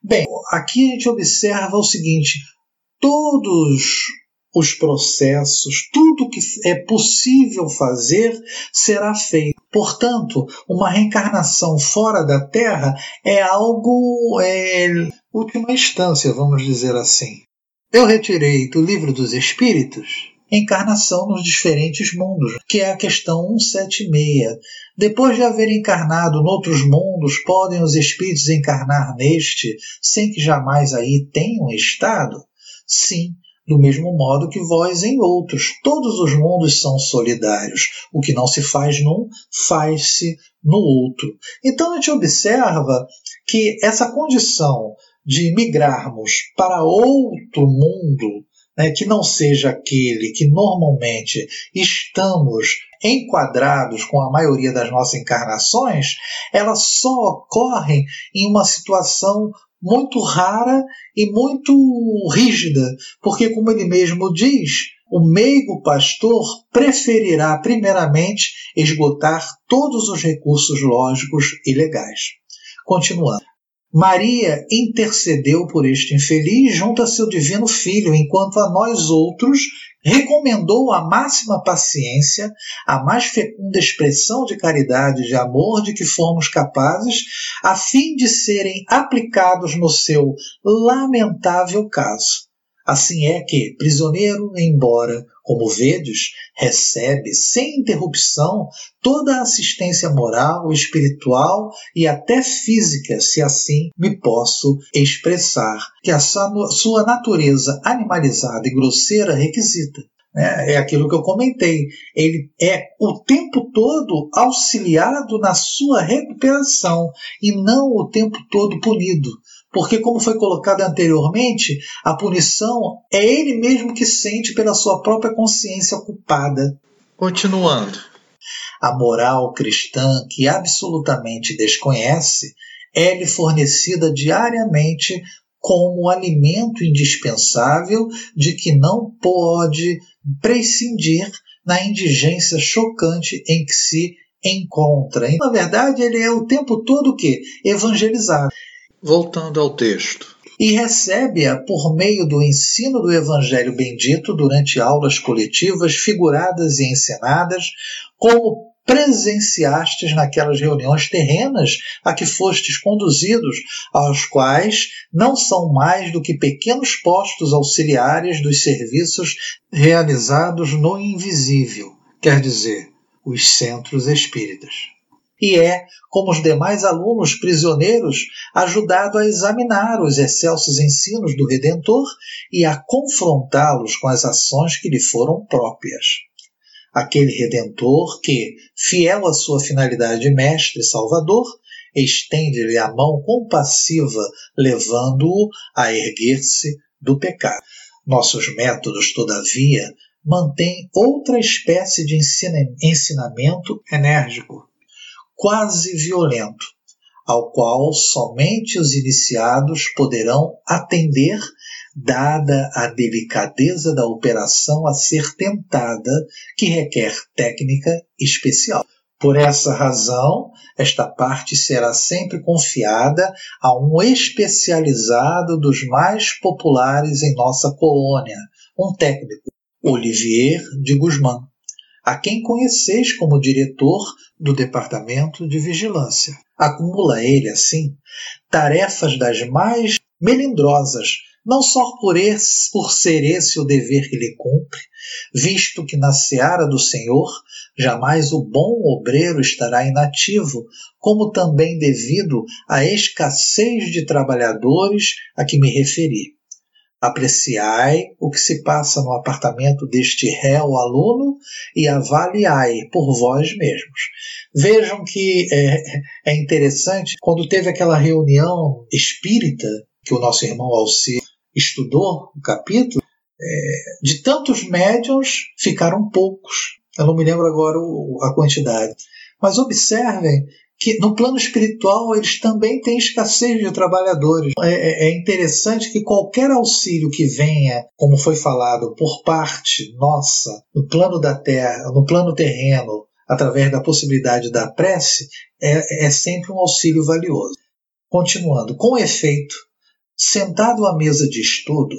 S1: Bem, aqui a gente observa o seguinte: todos os processos, tudo que é possível fazer será feito. Portanto, uma reencarnação fora da Terra é algo, é, última instância, vamos dizer assim. Eu retirei do Livro dos Espíritos encarnação nos diferentes mundos, que é a questão 176. Depois de haver encarnado noutros mundos, podem os espíritos encarnar neste sem que jamais aí tenham estado? Sim, do mesmo modo que vós em outros. Todos os mundos são solidários. O que não se faz num, faz-se no outro. Então a gente observa que essa condição de migrarmos para outro mundo, né, que não seja aquele que normalmente estamos enquadrados com a maioria das nossas encarnações, elas só ocorrem em uma situação muito rara e muito rígida, porque, como ele mesmo diz, o meigo pastor preferirá, primeiramente, esgotar todos os recursos lógicos e legais. Continuando. Maria intercedeu por este infeliz junto a seu divino filho, enquanto a nós outros recomendou a máxima paciência, a mais fecunda expressão de caridade e de amor de que formos capazes, a fim de serem aplicados no seu lamentável caso. Assim é que, prisioneiro, embora, como vedes, recebe sem interrupção toda a assistência moral, espiritual e até física, se assim me posso expressar, que a sua natureza animalizada e grosseira requisita. É, é aquilo que eu comentei. Ele é o tempo todo auxiliado na sua recuperação e não o tempo todo punido. Porque, como foi colocado anteriormente, a punição é ele mesmo que sente pela sua própria consciência culpada. Continuando. A moral cristã, que absolutamente desconhece, é-lhe fornecida diariamente como alimento indispensável de que não pode prescindir na indigência chocante em que se encontra. Na verdade, ele é o tempo todo o que? Evangelizado. Voltando ao texto. E recebe-a por meio do ensino do Evangelho bendito durante aulas coletivas figuradas e ensinadas, como presenciastes naquelas reuniões terrenas a que fostes conduzidos, aos quais não são mais do que pequenos postos auxiliares dos serviços realizados no invisível, quer dizer, os centros espíritas e é, como os demais alunos prisioneiros, ajudado a examinar os excelsos ensinos do Redentor e a confrontá-los com as ações que lhe foram próprias. Aquele Redentor que, fiel à sua finalidade de mestre e salvador, estende-lhe a mão compassiva, levando-o a erguer-se do pecado. Nossos métodos, todavia, mantêm outra espécie de ensinamento enérgico, quase violento, ao qual somente os iniciados poderão atender, dada a delicadeza da operação a ser tentada, que requer técnica especial. Por essa razão, esta parte será sempre confiada a um especializado dos mais populares em nossa colônia, um técnico, Olivier de Guzmán, a quem conheceis como diretor do Departamento de Vigilância. Acumula ele, assim, tarefas das mais melindrosas, não só por, esse, por ser esse o dever que lhe cumpre, visto que na seara do Senhor jamais o bom obreiro estará inativo, como também devido à escassez de trabalhadores a que me referi. Apreciai o que se passa no apartamento deste réu aluno e avaliai por vós mesmos. Vejam que é, é interessante, quando teve aquela reunião espírita, que o nosso irmão Alci estudou o capítulo, é, de tantos médiums ficaram poucos. Eu não me lembro agora o, a quantidade. Mas observem que no plano espiritual eles também têm escassez de trabalhadores. É, é, é, interessante que qualquer auxílio que venha, como foi falado, por parte nossa, no plano da terra, no plano terreno, através da possibilidade da prece, é, é sempre um auxílio valioso. Continuando, com efeito, sentado à mesa de estudo,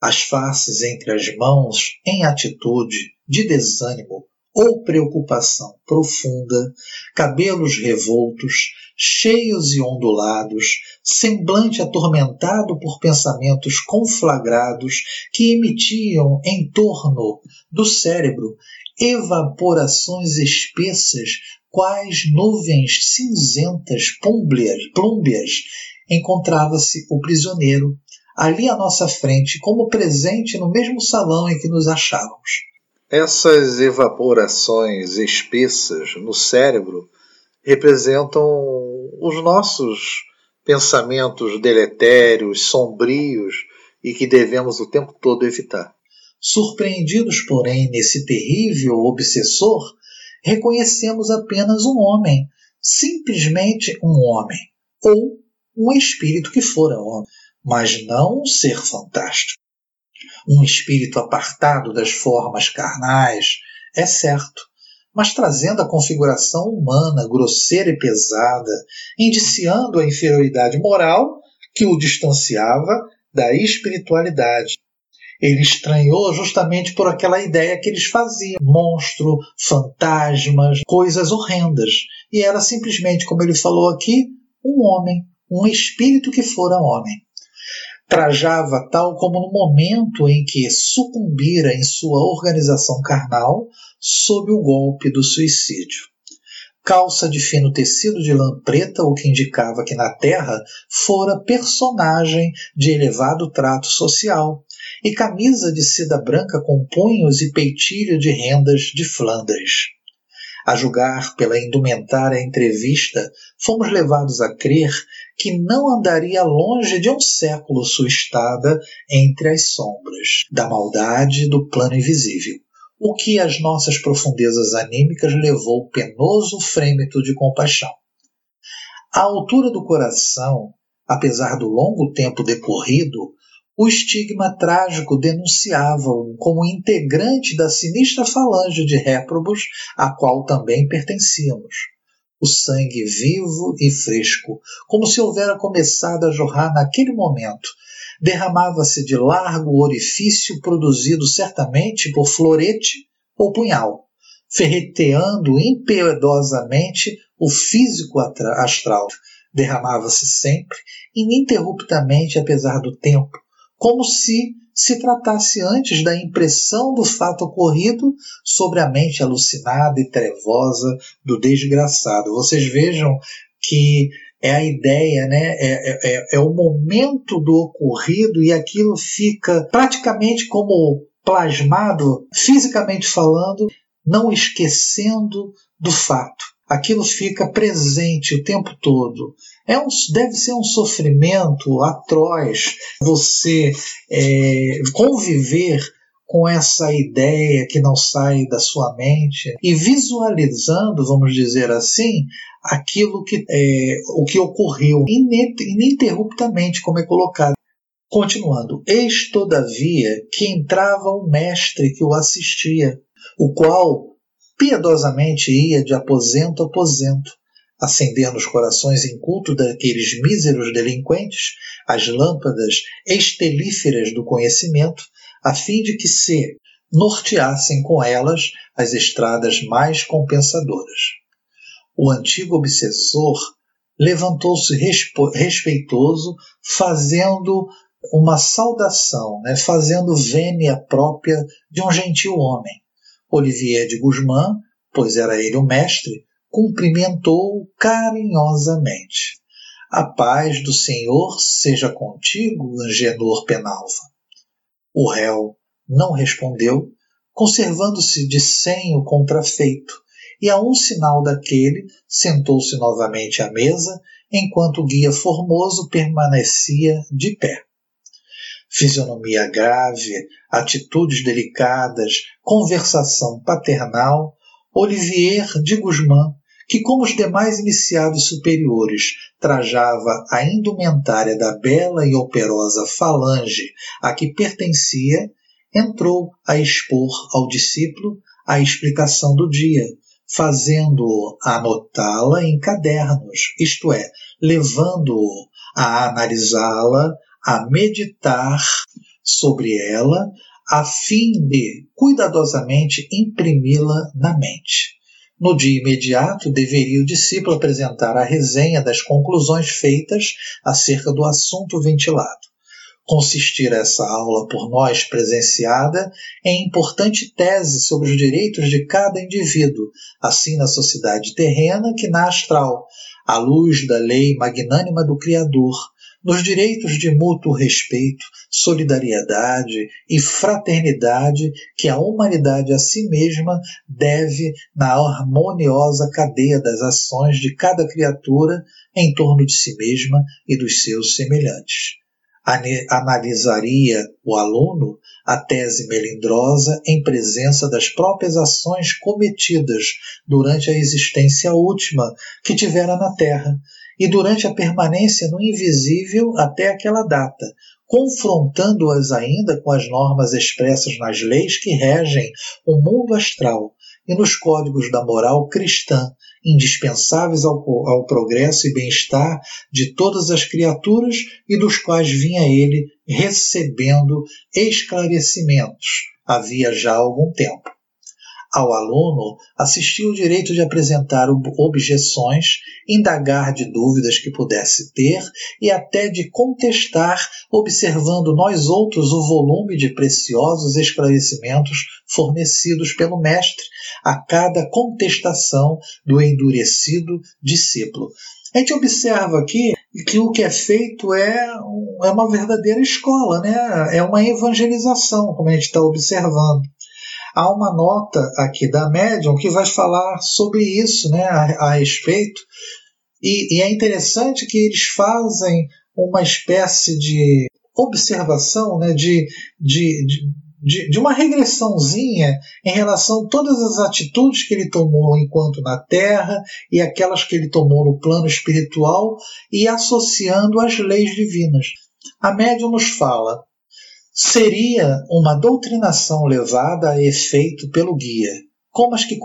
S1: as faces entre as mãos em atitude de desânimo ou preocupação profunda, cabelos revoltos, cheios e ondulados, semblante atormentado por pensamentos conflagrados que emitiam em torno do cérebro evaporações espessas, quais nuvens cinzentas plúmbias, encontrava-se o prisioneiro, ali à nossa frente, como presente no mesmo salão em que nos achávamos.
S2: Essas evaporações espessas no cérebro representam os nossos pensamentos deletérios, sombrios e que devemos o tempo todo evitar.
S1: Surpreendidos, porém, nesse terrível obsessor, reconhecemos apenas um homem, simplesmente um homem, ou um espírito que fora homem, mas não um ser fantástico um espírito apartado das formas carnais, é certo, mas trazendo a configuração humana grosseira e pesada, indiciando a inferioridade moral que o distanciava da espiritualidade. Ele estranhou justamente por aquela ideia que eles faziam: monstro, fantasmas, coisas horrendas. E era simplesmente, como ele falou aqui, um homem, um espírito que fora homem trajava tal como no momento em que sucumbira em sua organização carnal sob o golpe do suicídio. Calça de fino tecido de lã preta, o que indicava que na Terra fora personagem de elevado trato social, e camisa de seda branca com punhos e peitilho de rendas de Flandres. A julgar pela indumentária entrevista, fomos levados a crer que não andaria longe de um século sua estada entre as sombras da maldade do plano invisível. o que às nossas profundezas anímicas levou penoso frêmito de compaixão. À altura do coração, apesar do longo tempo decorrido, o estigma trágico denunciava-o como integrante da sinistra falange de réprobos a qual também pertencíamos. O sangue vivo e fresco, como se houvera começado a jorrar naquele momento, derramava-se de largo orifício produzido certamente por florete ou punhal, ferreteando impiedosamente o físico astral. Derramava-se sempre, ininterruptamente, apesar do tempo, como se se tratasse antes da impressão do fato ocorrido sobre a mente alucinada e trevosa do desgraçado. Vocês vejam que é a ideia, né? É, é, é, é o momento do ocorrido e aquilo fica praticamente como plasmado, fisicamente falando, não esquecendo do fato. Aquilo fica presente o tempo todo. É um, deve ser um sofrimento atroz você é, conviver com essa ideia que não sai da sua mente e visualizando, vamos dizer assim, aquilo que é, o que ocorreu ininterruptamente, como é colocado. Continuando, eis todavia que entrava o mestre que o assistia, o qual piedosamente ia de aposento a aposento, acender nos corações incultos daqueles míseros delinquentes as lâmpadas estelíferas do conhecimento, a fim de que se norteassem com elas as estradas mais compensadoras. O antigo obsessor levantou-se respeitoso, fazendo uma saudação, né, fazendo vênia própria de um gentil homem. Olivier de Guzmán, pois era ele o mestre, cumprimentou-o carinhosamente. A paz do Senhor seja contigo, Angenor Penalva. O réu não respondeu, conservando-se de senho contrafeito, e a um sinal daquele sentou-se novamente à mesa, enquanto o guia formoso permanecia de pé. Fisionomia grave, atitudes delicadas, conversação paternal, Olivier de Guzmán que, como os demais iniciados superiores, trajava a indumentária da bela e operosa falange a que pertencia, entrou a expor ao discípulo a explicação do dia, fazendo-o anotá-la em cadernos, isto é, levando-o a analisá-la, a meditar sobre ela, a fim de cuidadosamente imprimi-la na mente. No dia imediato, deveria o discípulo apresentar a resenha das conclusões feitas acerca do assunto ventilado. Consistir essa aula por nós presenciada em importante tese sobre os direitos de cada indivíduo, assim na sociedade terrena que na astral, à luz da lei magnânima do Criador, nos direitos de mútuo respeito, solidariedade e fraternidade que a humanidade a si mesma deve na harmoniosa cadeia das ações de cada criatura em torno de si mesma e dos seus semelhantes. Analisaria o aluno a tese melindrosa em presença das próprias ações cometidas durante a existência última que tivera na Terra e durante a permanência no invisível até aquela data, confrontando-as ainda com as normas expressas nas leis que regem o mundo astral e nos códigos da moral cristã, indispensáveis ao, ao progresso e bem-estar de todas as criaturas e dos quais vinha ele recebendo esclarecimentos havia já algum tempo. Ao aluno assistiu o direito de apresentar objeções, indagar de dúvidas que pudesse ter e até de contestar, observando nós outros o volume de preciosos esclarecimentos fornecidos pelo mestre a cada contestação do endurecido discípulo. A gente observa aqui que o que é feito é, é uma verdadeira escola, né? é uma evangelização, como a gente está observando. Há uma nota aqui da Medium que vai falar sobre isso né, a, a respeito, e, e é interessante que eles fazem uma espécie de observação, né, de, de, de, de, uma regressãozinha em relação a todas as atitudes que ele tomou enquanto na Terra e aquelas que ele tomou no plano espiritual e associando às leis divinas. A médium nos fala: seria uma doutrinação levada a efeito pelo guia, como as que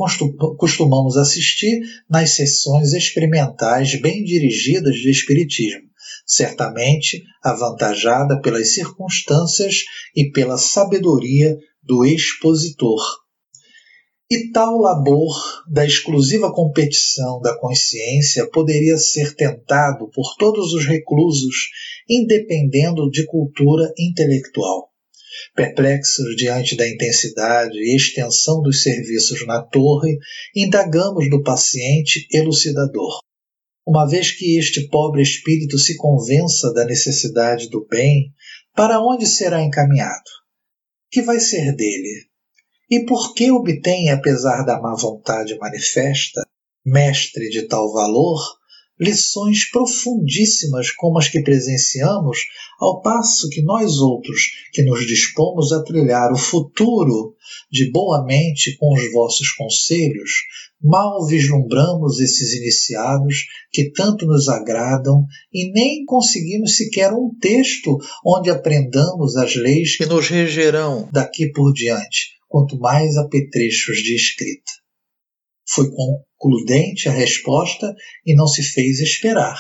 S1: costumamos assistir nas sessões experimentais bem dirigidas de Espiritismo certamente avantajada pelas circunstâncias e pela sabedoria do expositor. E tal labor da exclusiva competição da consciência poderia ser tentado por todos os reclusos, independendo de cultura intelectual. Perplexos diante da intensidade e extensão dos serviços na torre, indagamos do paciente elucidador uma vez que este pobre espírito se convença da necessidade do bem, para onde será encaminhado? Que vai ser dele? E por que obtém, apesar da má vontade manifesta, mestre de tal valor, lições profundíssimas como as que presenciamos, ao passo que nós outros, que nos dispomos a trilhar o futuro de boa mente com os vossos conselhos, mal vislumbramos esses iniciados que tanto nos agradam e nem conseguimos sequer um texto onde aprendamos as leis que nos regerão daqui por diante, quanto mais apetrechos de escrita. Foi concludente a resposta e não se fez esperar.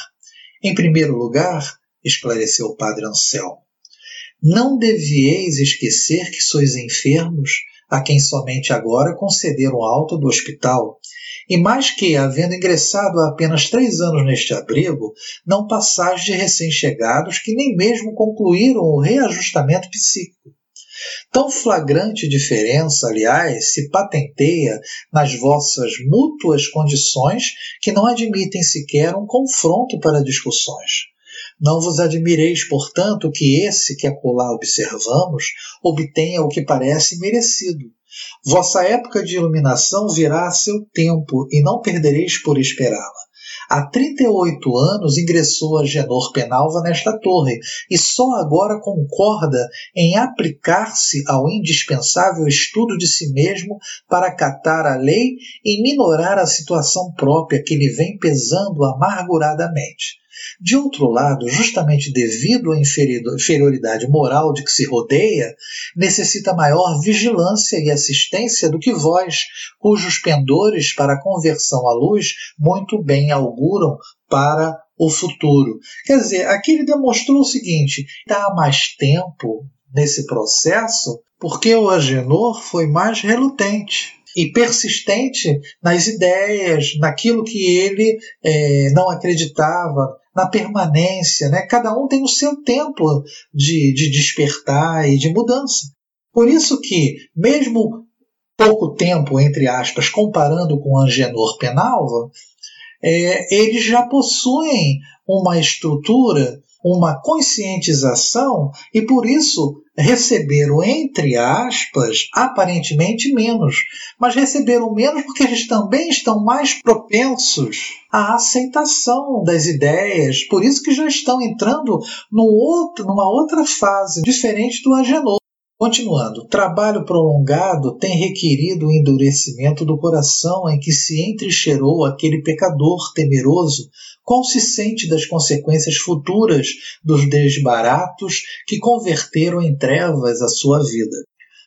S1: Em primeiro lugar, esclareceu o padre Anselmo, não devieis esquecer que sois enfermos a quem somente agora concederam alta do hospital, e mais que, havendo ingressado há apenas três anos neste abrigo, não passais de recém-chegados que nem mesmo concluíram o reajustamento psíquico. Tão flagrante diferença, aliás, se patenteia nas vossas mútuas condições que não admitem sequer um confronto para discussões. Não vos admireis, portanto, que esse que acolá observamos obtenha o que parece merecido. Vossa época de iluminação virá a seu tempo e não perdereis por esperá-la. Há 38 anos ingressou a Genor Penalva nesta torre e só agora concorda em aplicar-se ao indispensável estudo de si mesmo para acatar a lei e minorar a situação própria que lhe vem pesando amarguradamente. De outro lado, justamente devido à inferioridade moral de que se rodeia, necessita maior vigilância e assistência do que vós, cujos pendores para a conversão à luz muito bem auguram para o futuro. Quer dizer, aqui ele demonstrou o seguinte: dá mais tempo nesse processo porque o Agenor foi mais relutante e persistente nas ideias, naquilo que ele é, não acreditava, na permanência. Né? Cada um tem o seu tempo de, de despertar e de mudança. Por isso que, mesmo pouco tempo, entre aspas, comparando com Angenor Penalva, é, eles já possuem uma estrutura, uma conscientização e por isso receberam, entre aspas, aparentemente menos, mas receberam menos porque eles também estão mais propensos à aceitação das ideias, por isso que já estão entrando num outro, numa outra fase diferente do Agenor. Continuando, trabalho prolongado tem requerido o endurecimento do coração em que se entrecheirou aquele pecador temeroso, consciente das consequências futuras dos desbaratos que converteram em trevas a sua vida.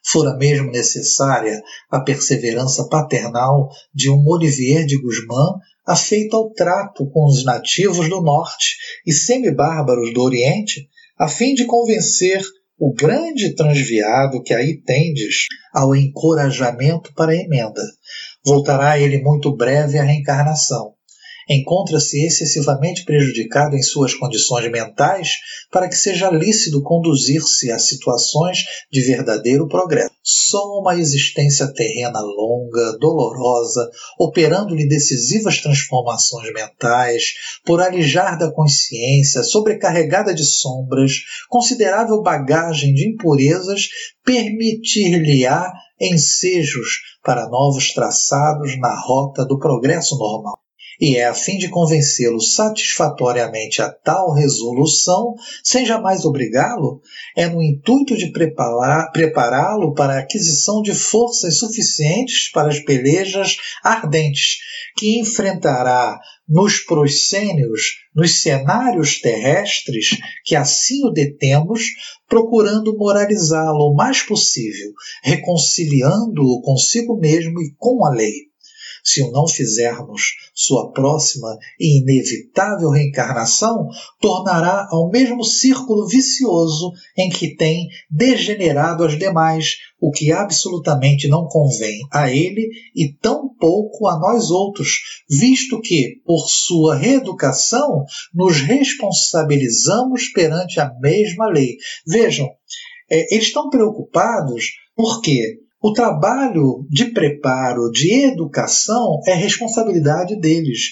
S1: Fora mesmo necessária a perseverança paternal de um Olivier de Guzmán afeito ao trato com os nativos do norte e semi-bárbaros do oriente, a fim de convencer o grande transviado que aí tendes ao encorajamento para a emenda. Voltará ele muito breve à reencarnação encontra-se excessivamente prejudicado em suas condições mentais para que seja lícito conduzir-se a situações de verdadeiro progresso. Só uma existência terrena longa, dolorosa, operando-lhe decisivas transformações mentais, por alijar da consciência, sobrecarregada de sombras, considerável bagagem de impurezas, permitir-lhe-á ensejos para novos traçados na rota do progresso normal. E é a fim de convencê-lo satisfatoriamente a tal resolução, sem jamais obrigá-lo, é no intuito de prepará-lo para a aquisição de forças suficientes para as pelejas ardentes que enfrentará nos proscênios, nos cenários terrestres que assim o detemos, procurando moralizá-lo o mais possível, reconciliando-o consigo mesmo e com a lei. Se o não fizermos, sua próxima e inevitável reencarnação tornará ao mesmo círculo vicioso em que tem degenerado as demais, o que absolutamente não convém a ele e tão pouco a nós outros, visto que, por sua reeducação, nos responsabilizamos perante a mesma lei. Vejam, é, eles estão preocupados porque o trabalho de preparo, de educação, é responsabilidade deles.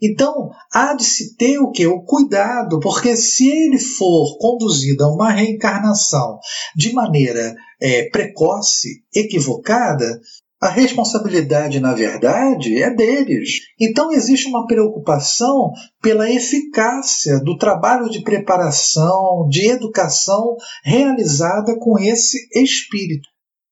S1: Então, há de se ter o que? O cuidado, porque se ele for conduzido a uma reencarnação de maneira é, precoce, equivocada, a responsabilidade, na verdade, é deles. Então, existe uma preocupação pela eficácia do trabalho de preparação, de educação realizada com esse espírito.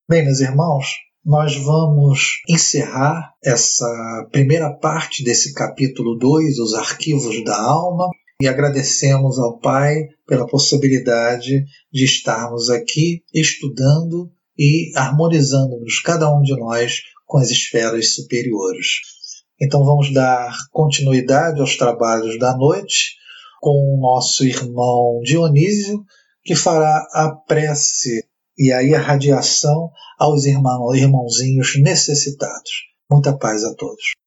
S1: Bem, meus irmãos, nós vamos encerrar essa primeira parte desse capítulo 2, os arquivos da alma, e agradecemos ao Pai pela possibilidade de estarmos aqui estudando e harmonizando-nos, cada um de nós, com as esferas superiores. Então vamos dar continuidade aos trabalhos da noite com o nosso irmão Dionísio, que fará a prece e a irradiação aos irmão, irmãozinhos necessitados. Muita paz a todos.